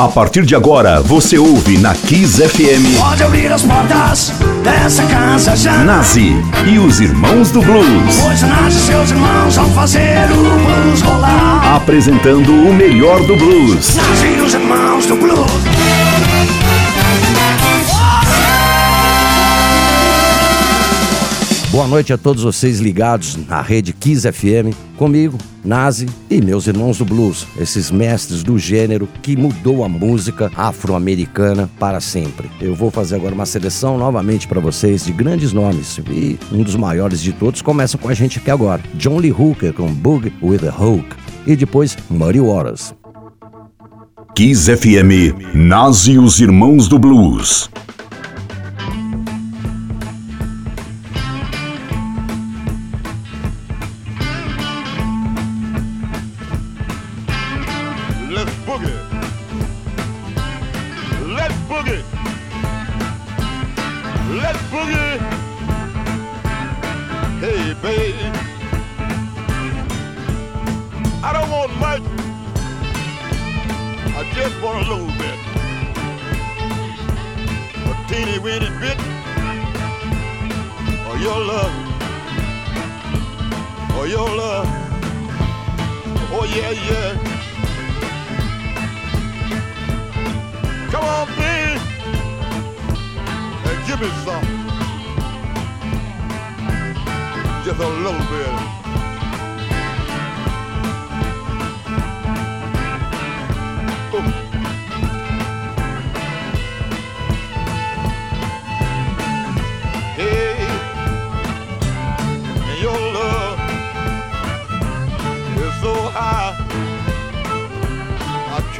A partir de agora, você ouve na Kiss FM. Pode abrir as portas dessa casa já. Nazi e os Irmãos do Blues. Pois Nazi e seus irmãos vão fazer o blues rolar. Apresentando o melhor do blues. Nazi e os irmãos do blues. Boa noite a todos vocês ligados na rede Kiss FM, comigo, Nazi e meus irmãos do blues, esses mestres do gênero que mudou a música afro-americana para sempre. Eu vou fazer agora uma seleção novamente para vocês de grandes nomes e um dos maiores de todos começa com a gente aqui agora, John Lee Hooker com Boogie with a Hook e depois Muddy Waters. Kiss FM, Nazi e os Irmãos do Blues.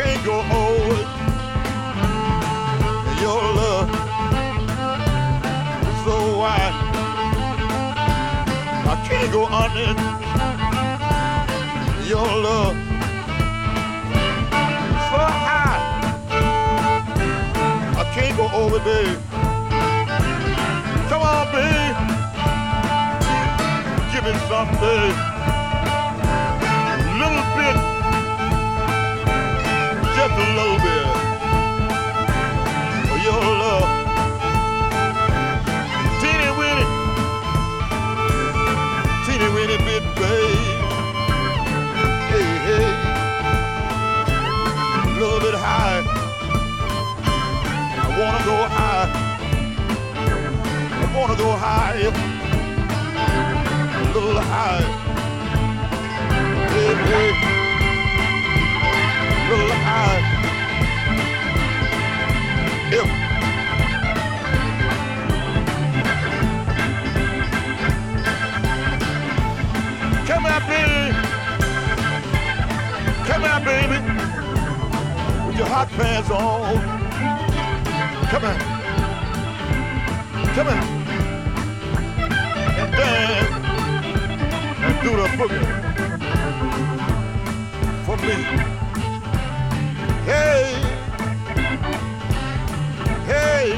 can't go on. Your love is so wide. I can't go on it. Your love is so high. I can't go over, there. Come on, babe. Give me something. just a little bit for oh, your love. Teeny weeny, teeny weeny bit, babe. Hey, hey, a little bit high. I wanna go high. I wanna go high. A little high. Hey, hey come on, baby, come on, baby, with your hot pants on. Come on. come on. and dance and do the boogie for me. Hey, hey,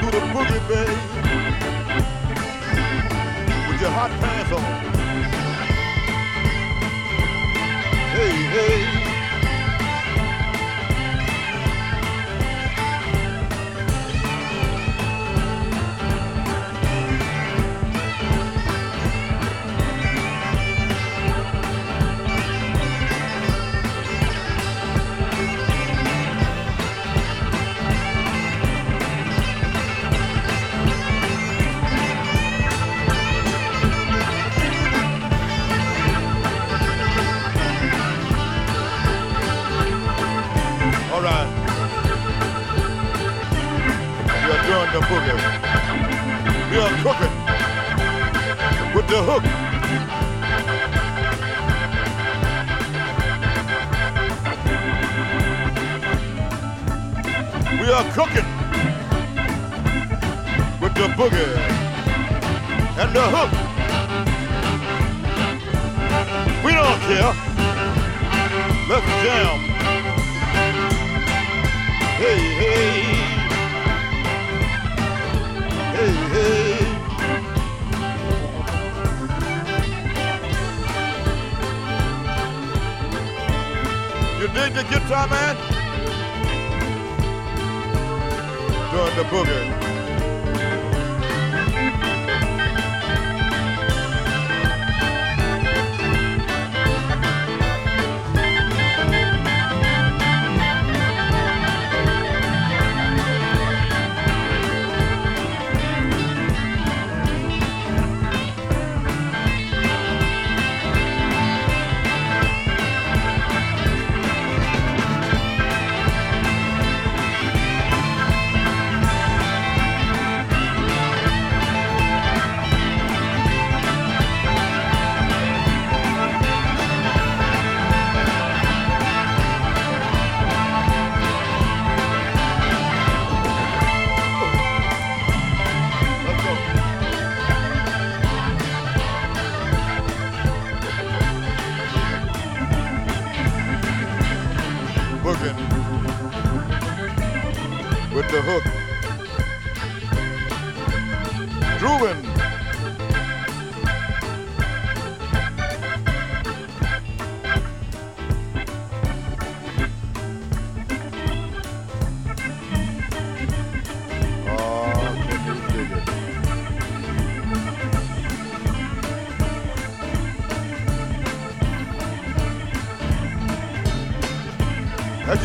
do the boogie, babe, with your hot pants on. Hey, hey.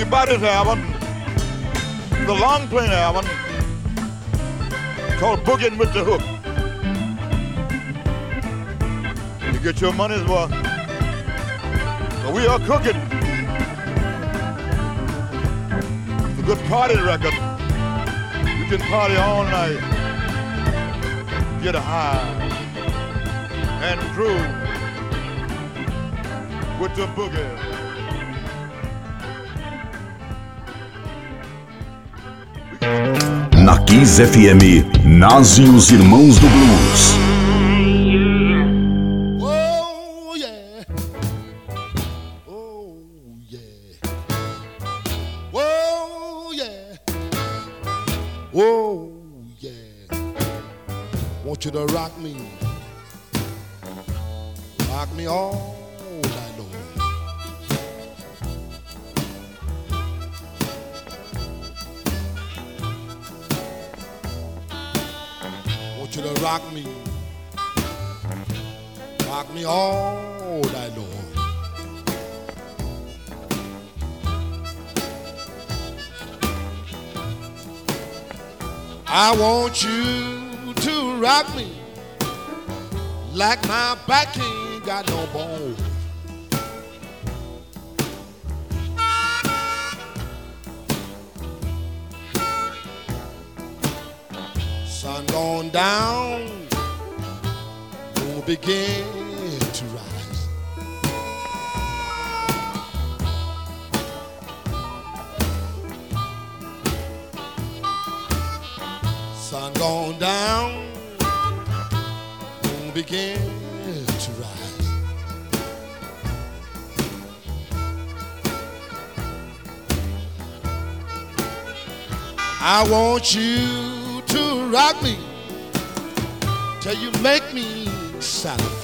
Everybody's album, the long playing album called Boogin' with the Hook. You get your money's worth. So we are cooking. It's a good party record. You can party all night, get a high, and groove with the boogie. Kiss FM nascem os Irmãos do Blues. Oh, oh, oh, Want you to rock me, rock me all. To rock me. Rock me all night long. I want you to rock me like my back ain't got no bone. Down, moon begin to rise. Sun gone down, moon begin to rise. I want you to rock me till you make me satisfied.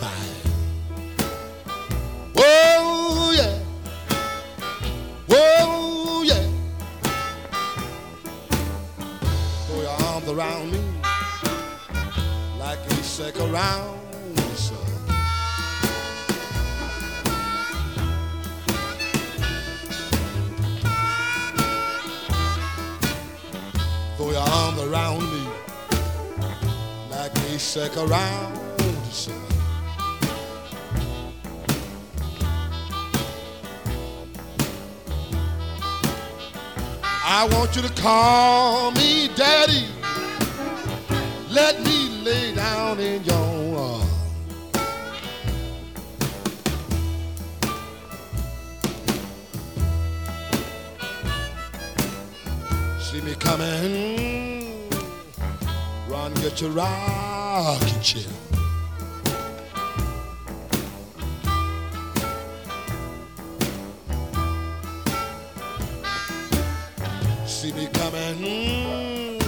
Like around the. I want you to call me daddy. Let me lay down in your arms. See me coming. Run, get your rocking chair. See me coming.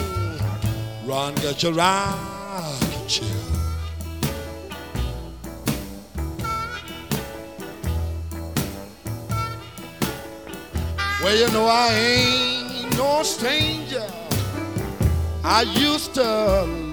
Run, get your rocking chair. Well, you know I ain't no stranger. I used to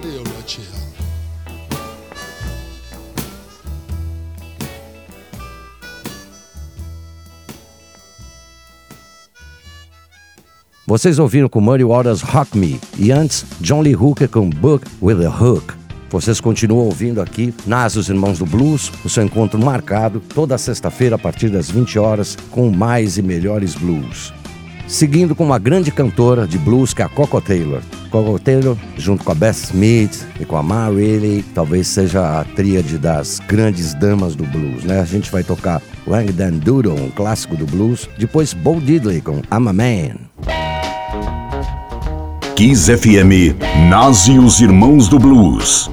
Vocês ouviram com Muddy Waters Rock Me e antes John Lee Hooker com Book with a Hook. Vocês continuam ouvindo aqui Nas os Irmãos do Blues, o seu encontro marcado toda sexta-feira a partir das 20 horas com mais e melhores blues. Seguindo com uma grande cantora de blues que é a Coco Taylor. Coco Taylor, junto com a Beth Smith e com a Ma Reilly, talvez seja a tríade das grandes damas do blues, né? A gente vai tocar Wang Dan Doodle, um clássico do blues, depois Bo Diddley com I'm a Man. Kiss FM, Nazi os Irmãos do Blues.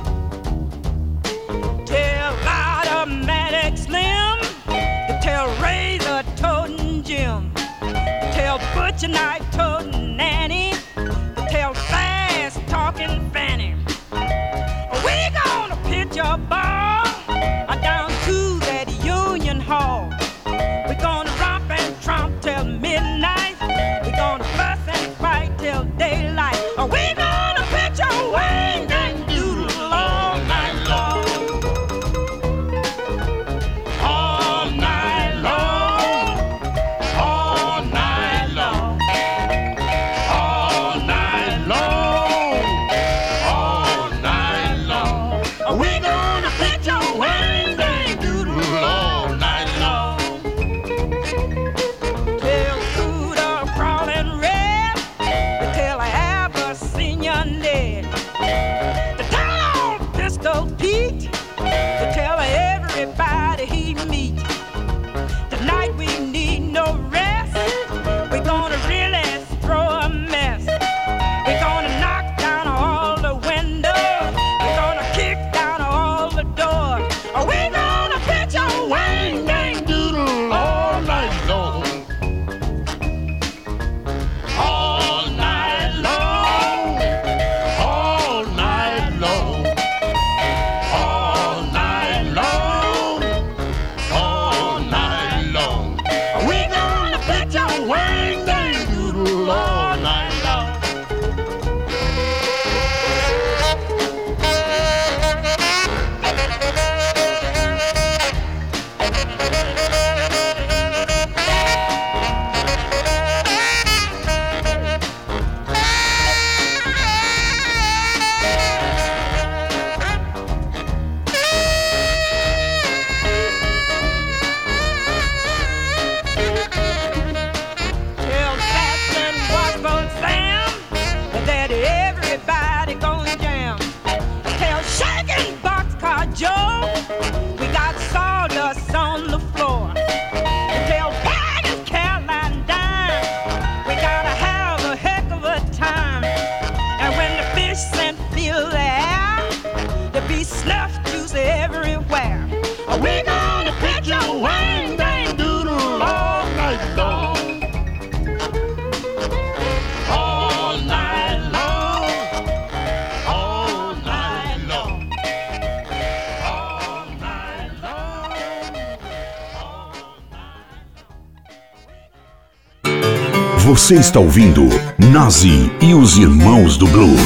Você está ouvindo Nazi e os Irmãos do Blues.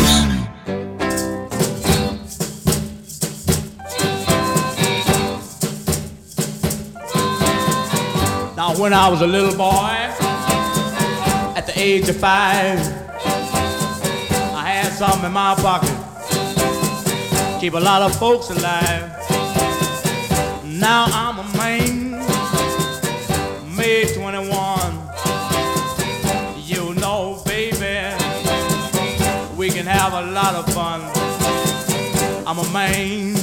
Now, when I was a little boy, at the age of five, I had something in my pocket, keep a lot of folks alive. Now I'm a man, made 21. I'm a man.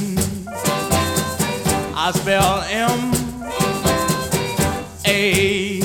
I spell M A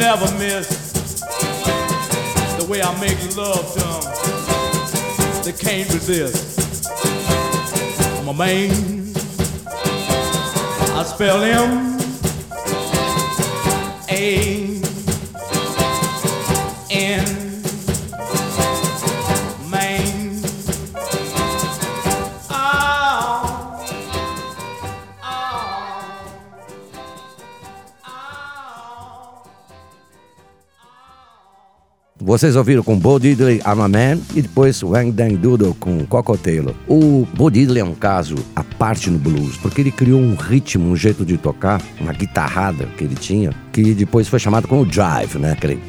never miss the way I make love to them. They can't resist. My man, I spell him A N. Vocês ouviram com Bo Diddley, I'm a Man, e depois Wang Dang Doodle com Coco Taylor. O Bo Diddley é um caso à parte no blues, porque ele criou um ritmo, um jeito de tocar, uma guitarrada que ele tinha, que depois foi chamado como Drive, né? Aquele...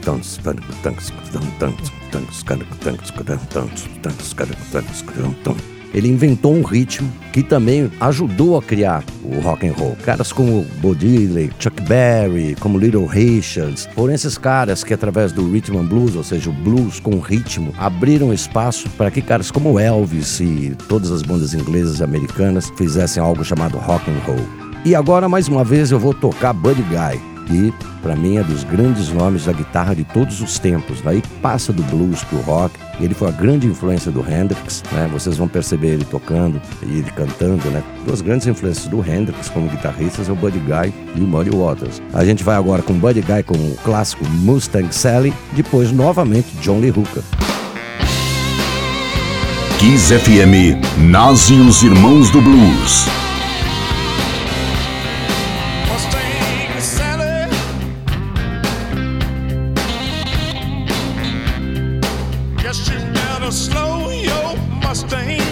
Ele inventou um ritmo que também ajudou a criar o rock and roll. Caras como Bo Diddley, Chuck Berry, como Little Richards, foram esses caras que através do rhythm and blues, ou seja, o blues com ritmo, abriram espaço para que caras como Elvis e todas as bandas inglesas e americanas fizessem algo chamado rock and roll. E agora mais uma vez eu vou tocar Buddy Guy que para mim é dos grandes nomes da guitarra de todos os tempos. Daí passa do blues pro rock. Ele foi a grande influência do Hendrix, né? Vocês vão perceber ele tocando e ele cantando, né? Duas grandes influências do Hendrix como guitarristas é o Buddy Guy e o Muddy Waters. A gente vai agora com Buddy Guy com o clássico Mustang Sally, depois novamente John Lee Hooker. Kiss FM, nasce os Irmãos do Blues. slow your Mustang.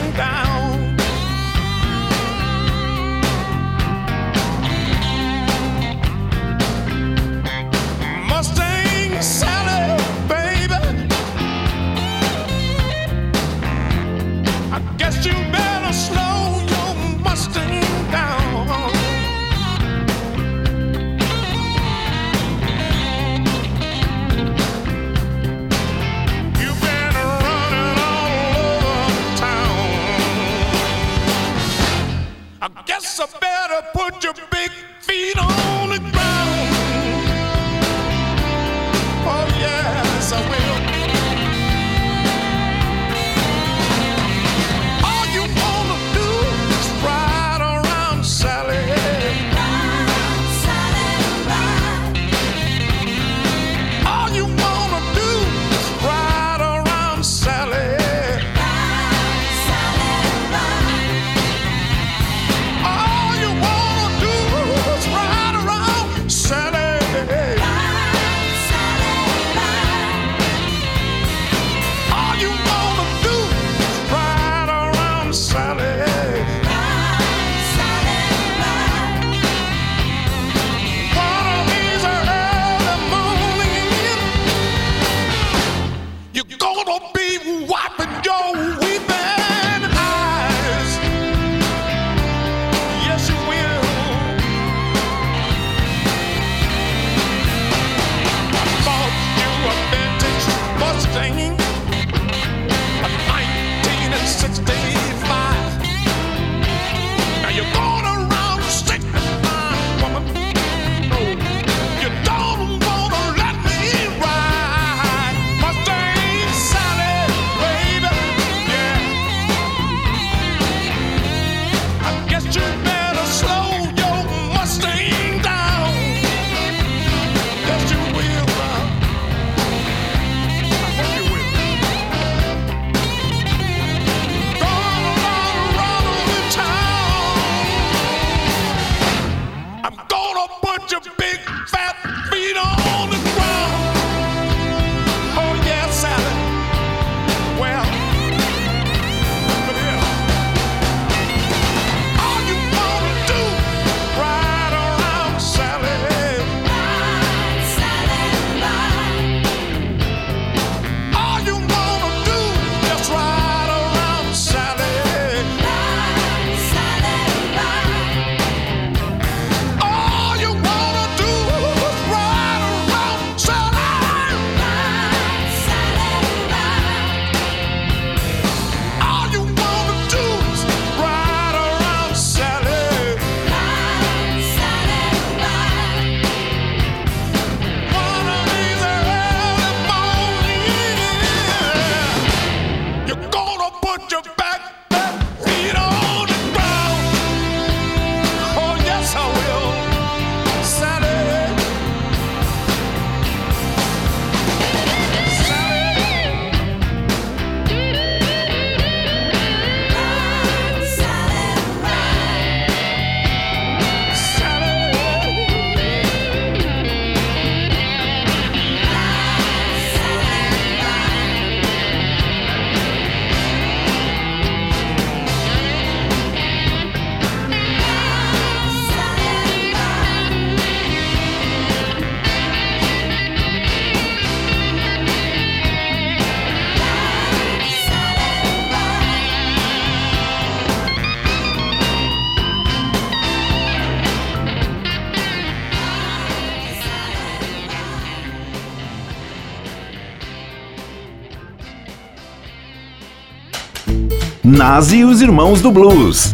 E os Irmãos do Blues.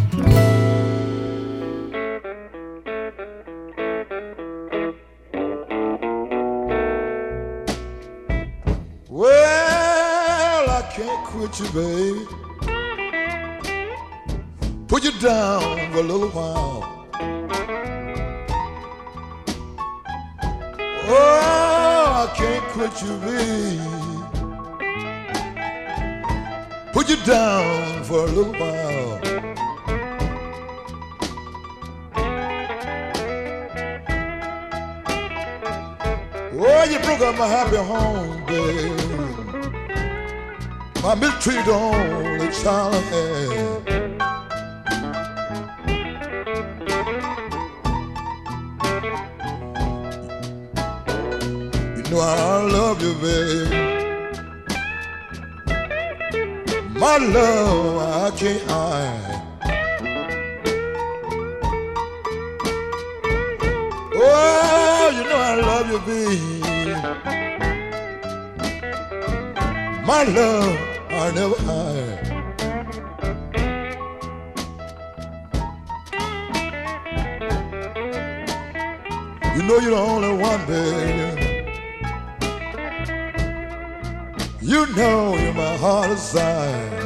Love you, babe. My love, I never hide. You know you're the only one, baby. You know you're my heart aside.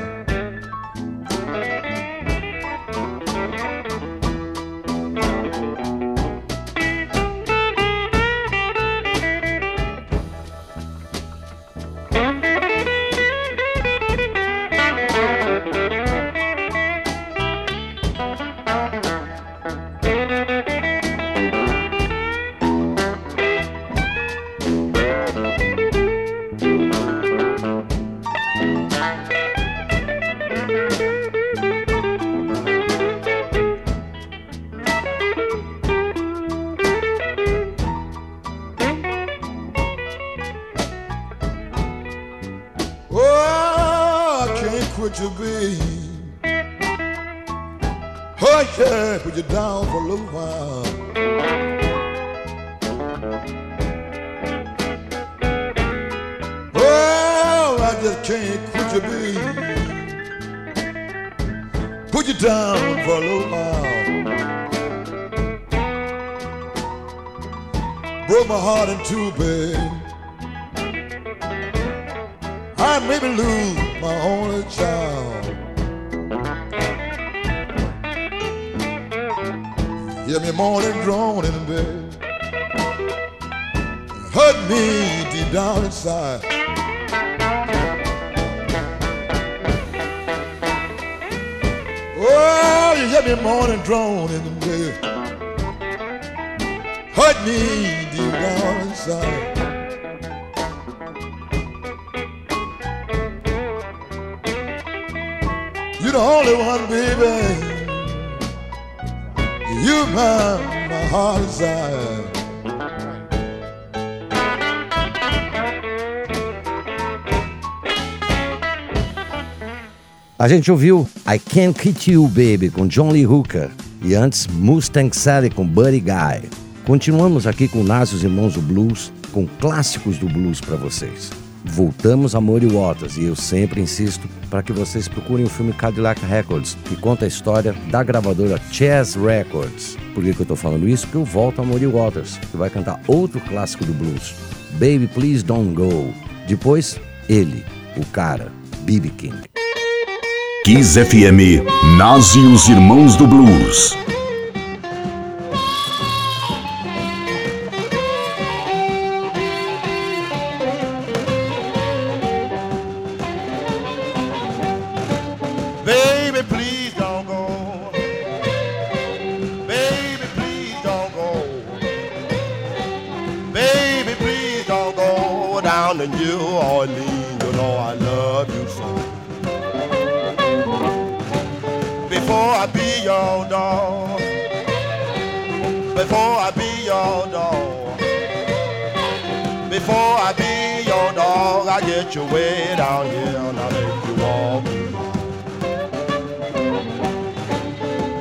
Two, babe. I made me lose my only child. Hear me moaning, groaning in bed. Hurt me deep down inside. Oh, you hear me moaning, droning in bed. Hurt me You're the only one, baby. You my, my heart desire. A gente ouviu I Can't Quit You Baby com John Lee Hooker e antes Mustang Sally com Buddy Guy. Continuamos aqui com Nas Irmãos do Blues, com clássicos do blues para vocês. Voltamos a Muddy Waters e eu sempre insisto para que vocês procurem o filme Cadillac Records, que conta a história da gravadora Chess Records. Por que, que eu estou falando isso? Porque eu volto a Muddy Waters, que vai cantar outro clássico do blues, Baby Please Don't Go. Depois, ele, o cara, B.B. King. Kiss FM, Nazi e os Irmãos do Blues. I get you way down here and I make you walk.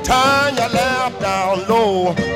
Turn your lamp down low.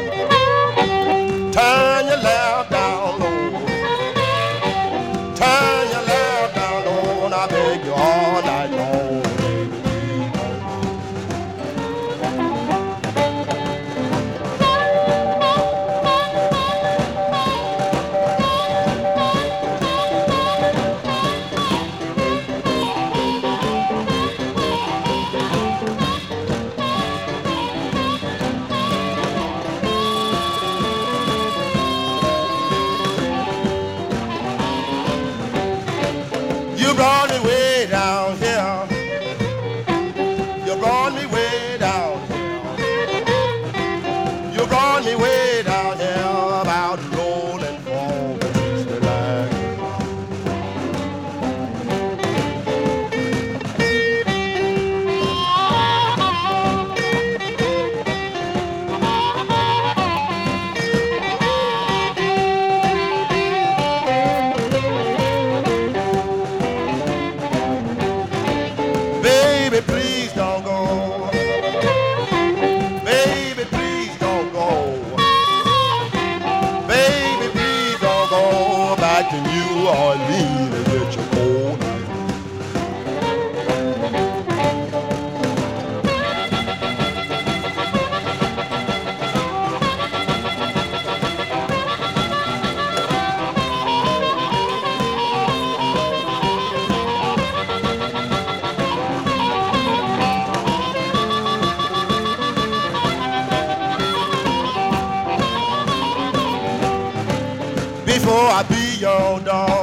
your dog.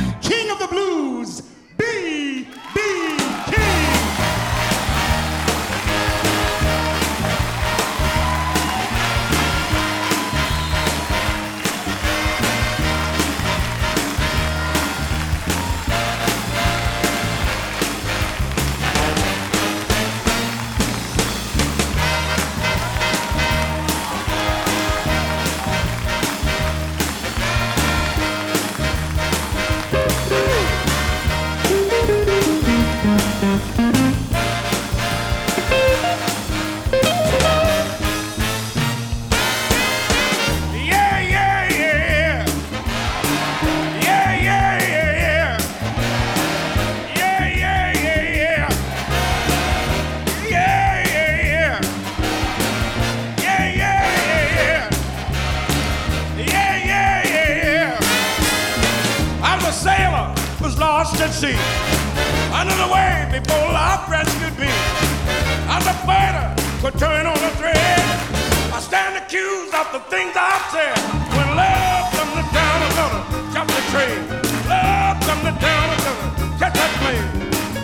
lost at sea. Under the way before life rescued me. As a fighter could turn on a thread. I stand accused of the things I've said. When love comes to town, I'm gonna jump the train. Love comes to town, I'm gonna catch that plane.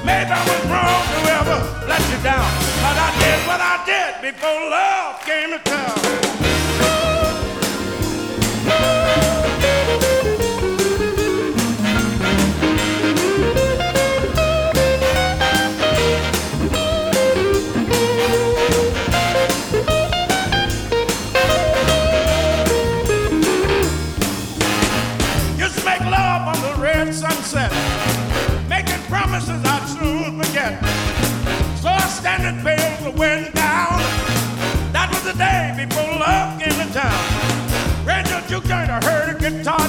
Maybe I was wrong to ever let you down. But I did what I did before love came to town. Bells bills went down. That was the day before love came to town. Radio Jukes heard a guitar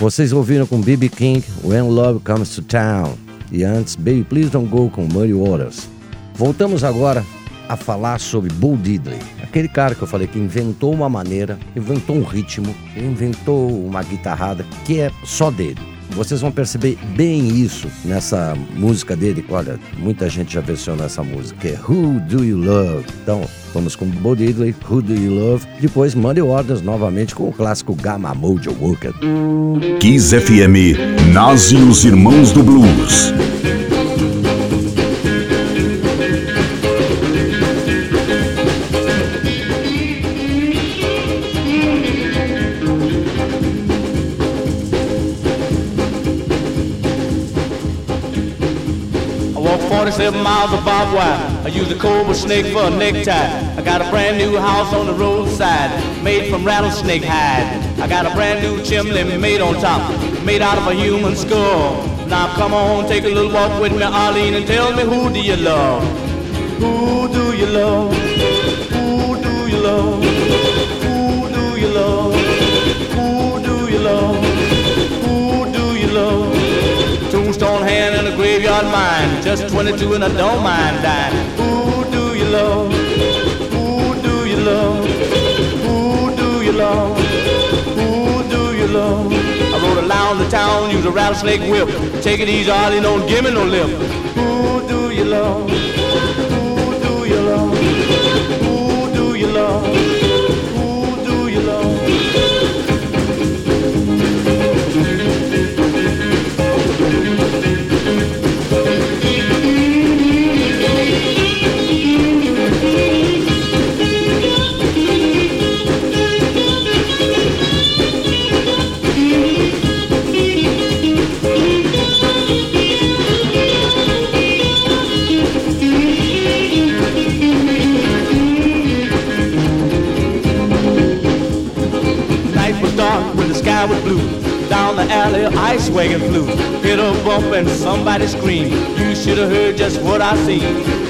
Vocês ouviram com B.B. King, When Love Comes to Town. E antes, Baby Please Don't Go com Muddy Waters. Voltamos agora a falar sobre Bull Diddley, aquele cara que eu falei que inventou uma maneira, inventou um ritmo, inventou uma guitarrada que é só dele. Vocês vão perceber bem isso nessa música dele. Olha, muita gente já versionou essa música, é Who Do You Love? Então, vamos com Bo Diddley, Who Do You Love? Depois, Money Orders novamente com o clássico Gamma Mojo Worker. Kiss FM, Nazi e os Irmãos do Blues. seven miles barbed wire. I use a cobra snake for a necktie. I got a brand new house on the roadside, made from rattlesnake hide. I got a brand new chimney made on top, made out of a human skull. Now come on, take a little walk with me, Arlene, and tell me who do you love? Who do you love? Who do you love? Who do you love? Tombstone hand and a graveyard mine. Just 22 and I don't mind dying. Who do you love? Who do you love? Who do you love? Who do you love? I rode around the town, use a rattlesnake whip. Take it easy, Arlie, don't give me no lip. Who do you love? assim.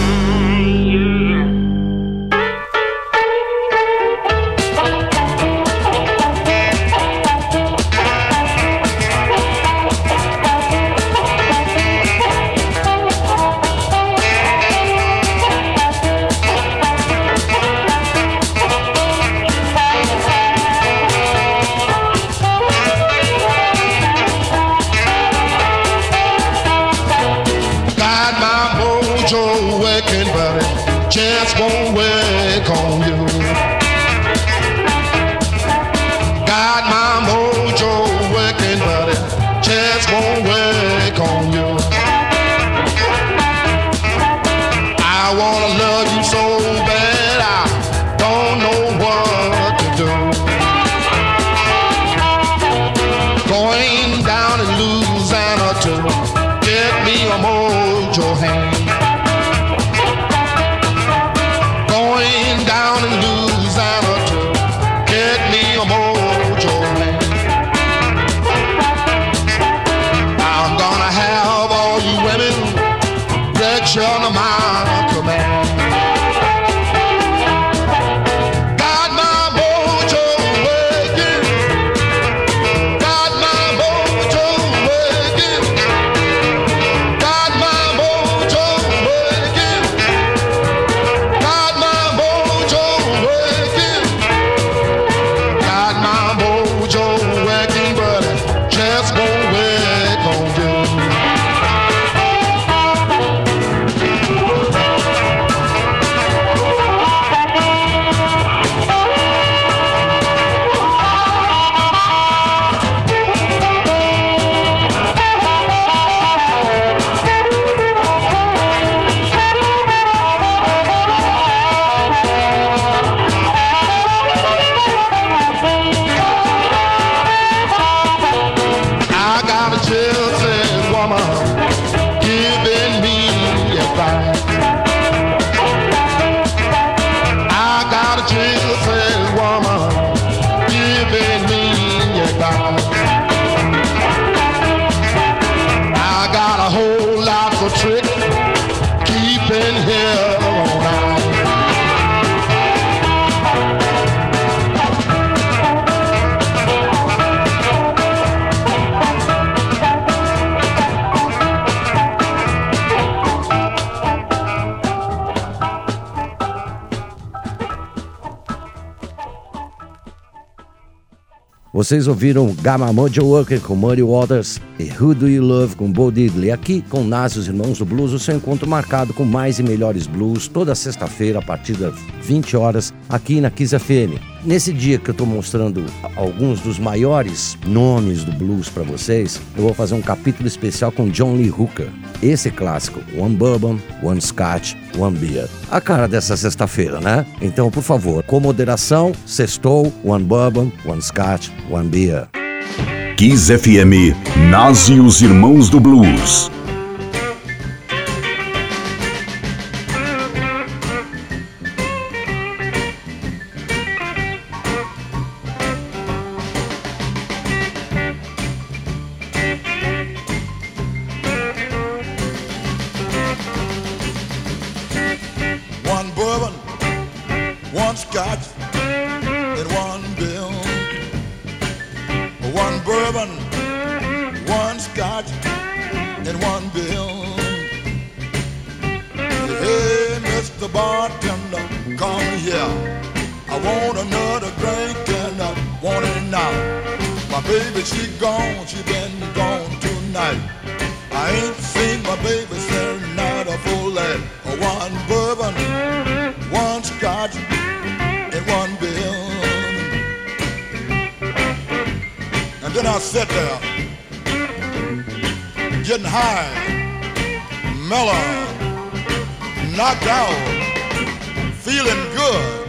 Vocês ouviram Gamma Mojo Worker com Muddy Waters e Who Do You Love com Bo Diddley. Aqui com Nas os Irmãos do Blues, o seu encontro marcado com mais e melhores blues toda sexta-feira a partir das 20 horas aqui na Kiss FM. Nesse dia que eu estou mostrando alguns dos maiores nomes do blues para vocês, eu vou fazer um capítulo especial com John Lee Hooker. Esse clássico, One Bourbon, One Scotch, One Beer. A cara dessa sexta-feira, né? Então, por favor, com moderação, sextou, One Bourbon, One Scotch, One Beer. Kiss FM, os Irmãos do Blues. I want another drink and I want it now. My baby, she gone, she been gone tonight. I ain't seen my baby since night of full life. Oh, one bourbon, one scotch, and one bill. And then I sat there, getting high, mellow, knocked out, feeling good.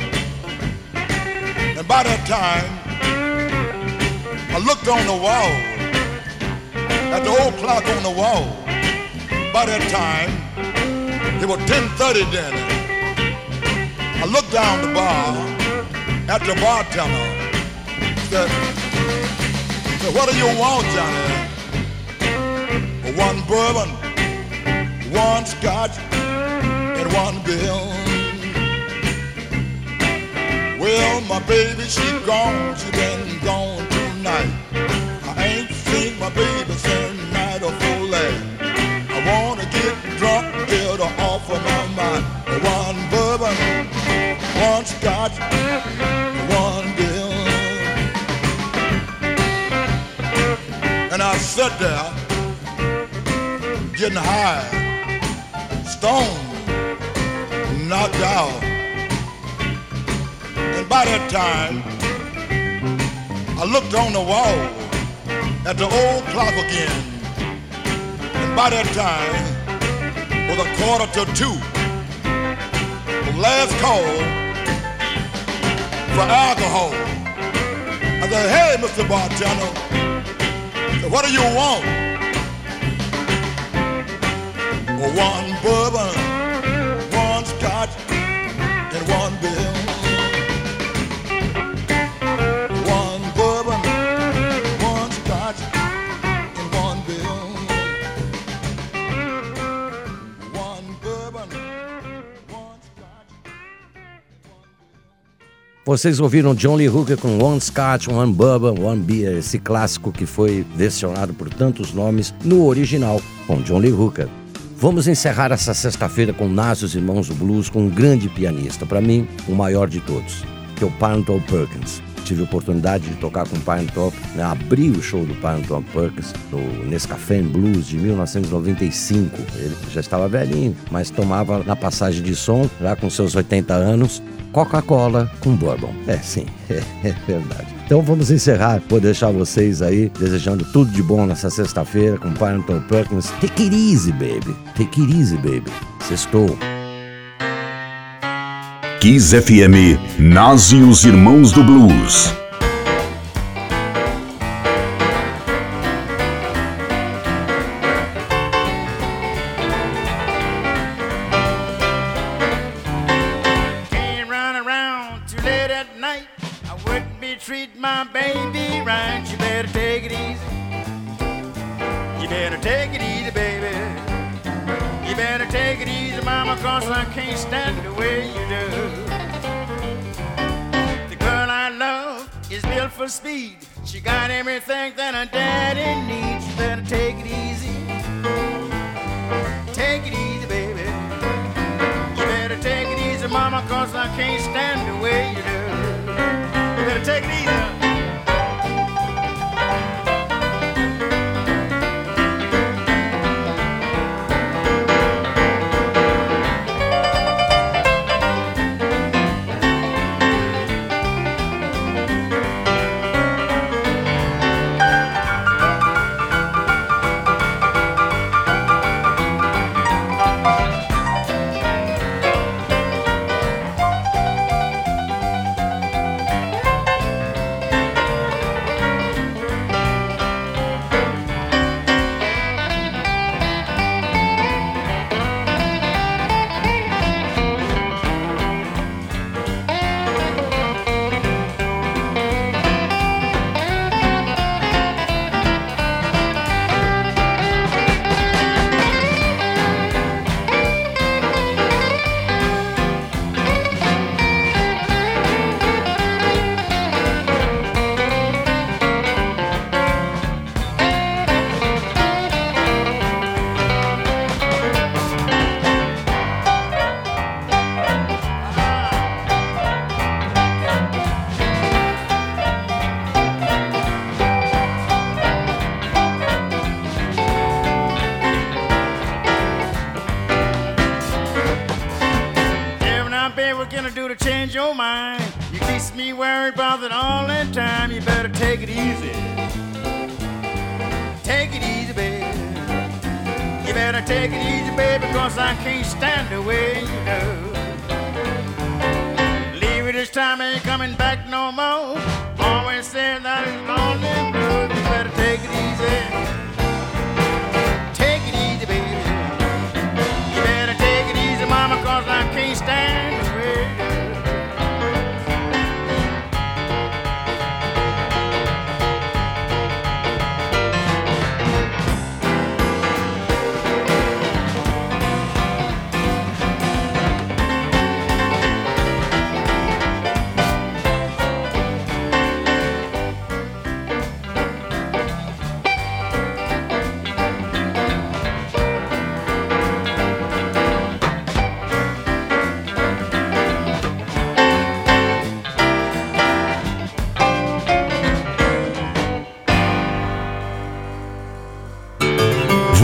And by that time, I looked on the wall, at the old clock on the wall. By that time, it was 10:30 then. I looked down the bar at the bartender. Said, said, "What do you want, Johnny?" One bourbon, one scotch, and one bill. Well, my baby, she gone. She been gone tonight. I ain't seen my baby since night of full last. I wanna get drunk, get her off of my mind. One bourbon, one scotch, one bill. And I sat there, getting high, stoned, knocked out. And by that time, I looked on the wall at the old clock again. And by that time, was a quarter to two. The last call for alcohol. I said, hey, Mr. Bartender, what do you want? One bourbon, one scotch, and one bill. Vocês ouviram John Lee Hooker com One Scotch, One Bourbon, One Beer, esse clássico que foi versionado por tantos nomes no original, com John Lee Hooker. Vamos encerrar essa sexta-feira com Nas os Irmãos do Blues, com um grande pianista, para mim, o maior de todos, que é o Parnell Perkins. Tive a oportunidade de tocar com o Parnell, né, abrir o show do Parnell Perkins no Nescafé Blues de 1995. Ele já estava velhinho, mas tomava na passagem de som, já com seus 80 anos, Coca-Cola com bourbon. É, sim, é, é verdade. Então vamos encerrar. Vou deixar vocês aí desejando tudo de bom nessa sexta-feira com Parnell Perkins. Take it easy, baby. Take it easy, baby. Sextou. Kiss FM, Nazi os Irmãos do Blues. You better take it easy. Take it easy, baby. You better take it easy, mama, cause I can't stand the way you do. You better take it easy. You better take it easy, baby, because I can't stand the way you go. Leave it this time, ain't coming back no more. Always said that it's lonely.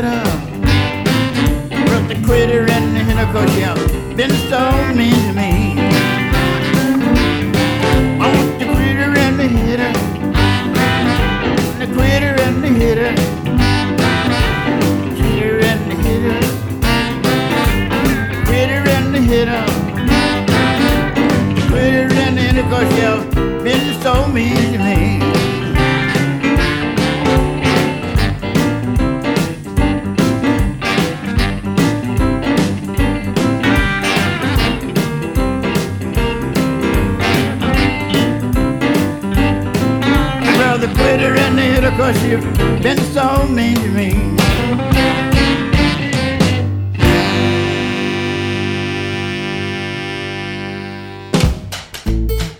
Hitter. But the quitter and the cause you've been so mean to me. I the quitter and the hitter. The quitter and the hitter. Quitter and the hitter quitter and the hitter. Quitter and the cause you've been so mean cause you've been so mean to me.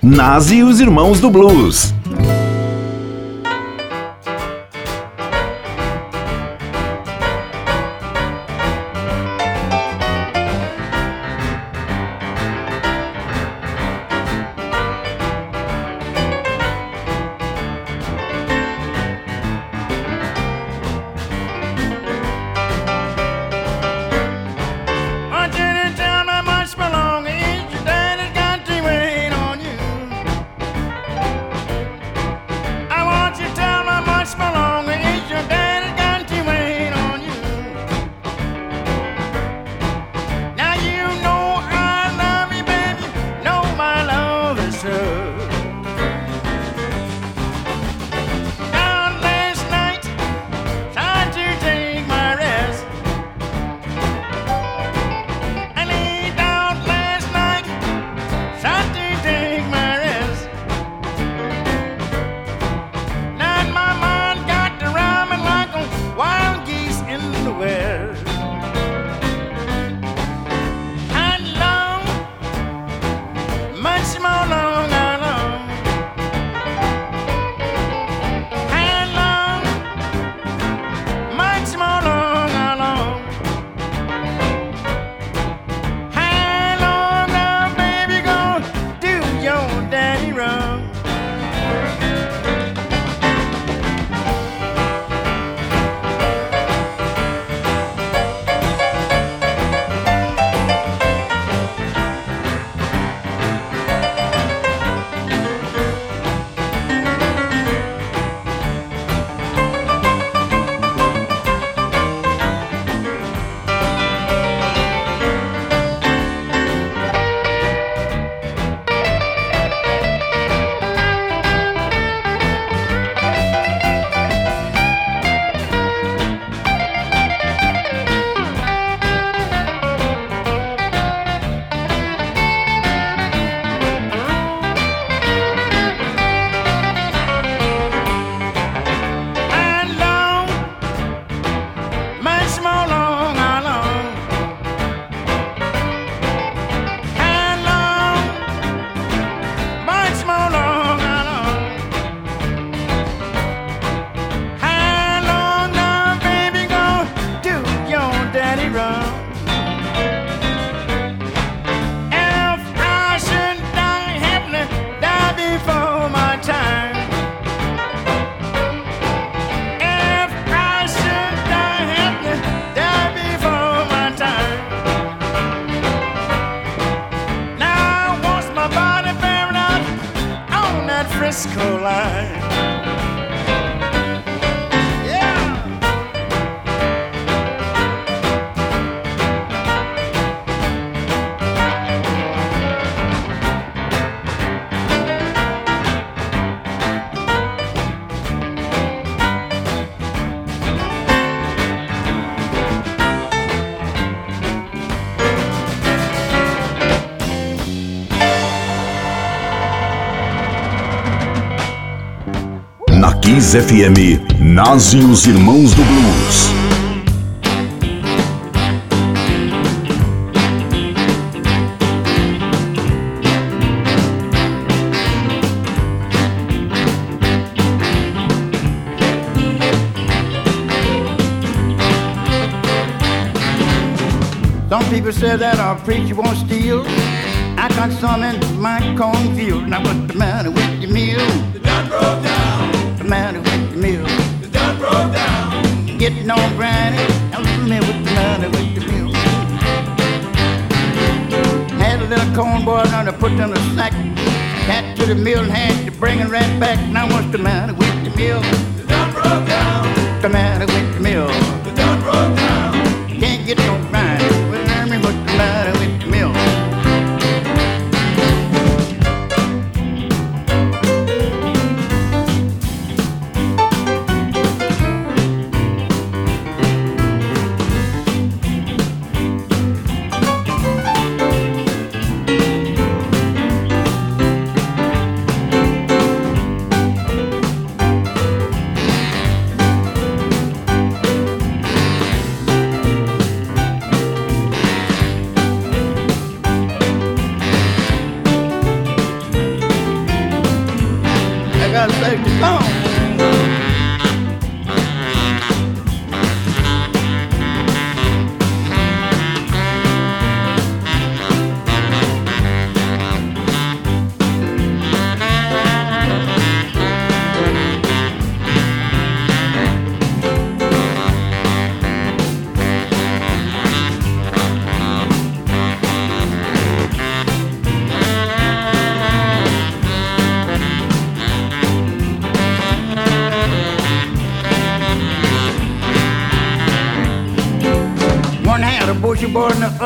Nazi e os Irmãos do Blues. Kiss FM, Nazi e os Irmãos do Blues. Some people say that our preacher won't steal. I got some in my cornfield. Now what's the matter with the mill? The done broke down. Getting on. Tell me with the money with the mill? Had a little corn boy on to put in a sack. Cat to the mill and had to bring it right back. Now what's the matter with the mill? The done broke down. The matter with the mill? The done broke down. Can't get no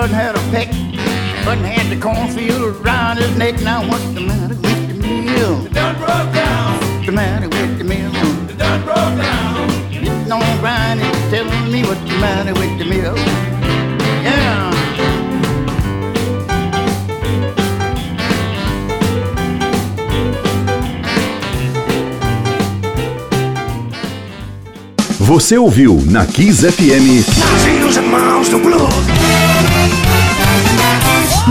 the other had a peck. One had the cornfield around his neck. Now what's the matter with the matter with the mill? It done broke down. It's on grinding, telling me what's the matter with the mill. Yeah. Você ouviu na Kiss FM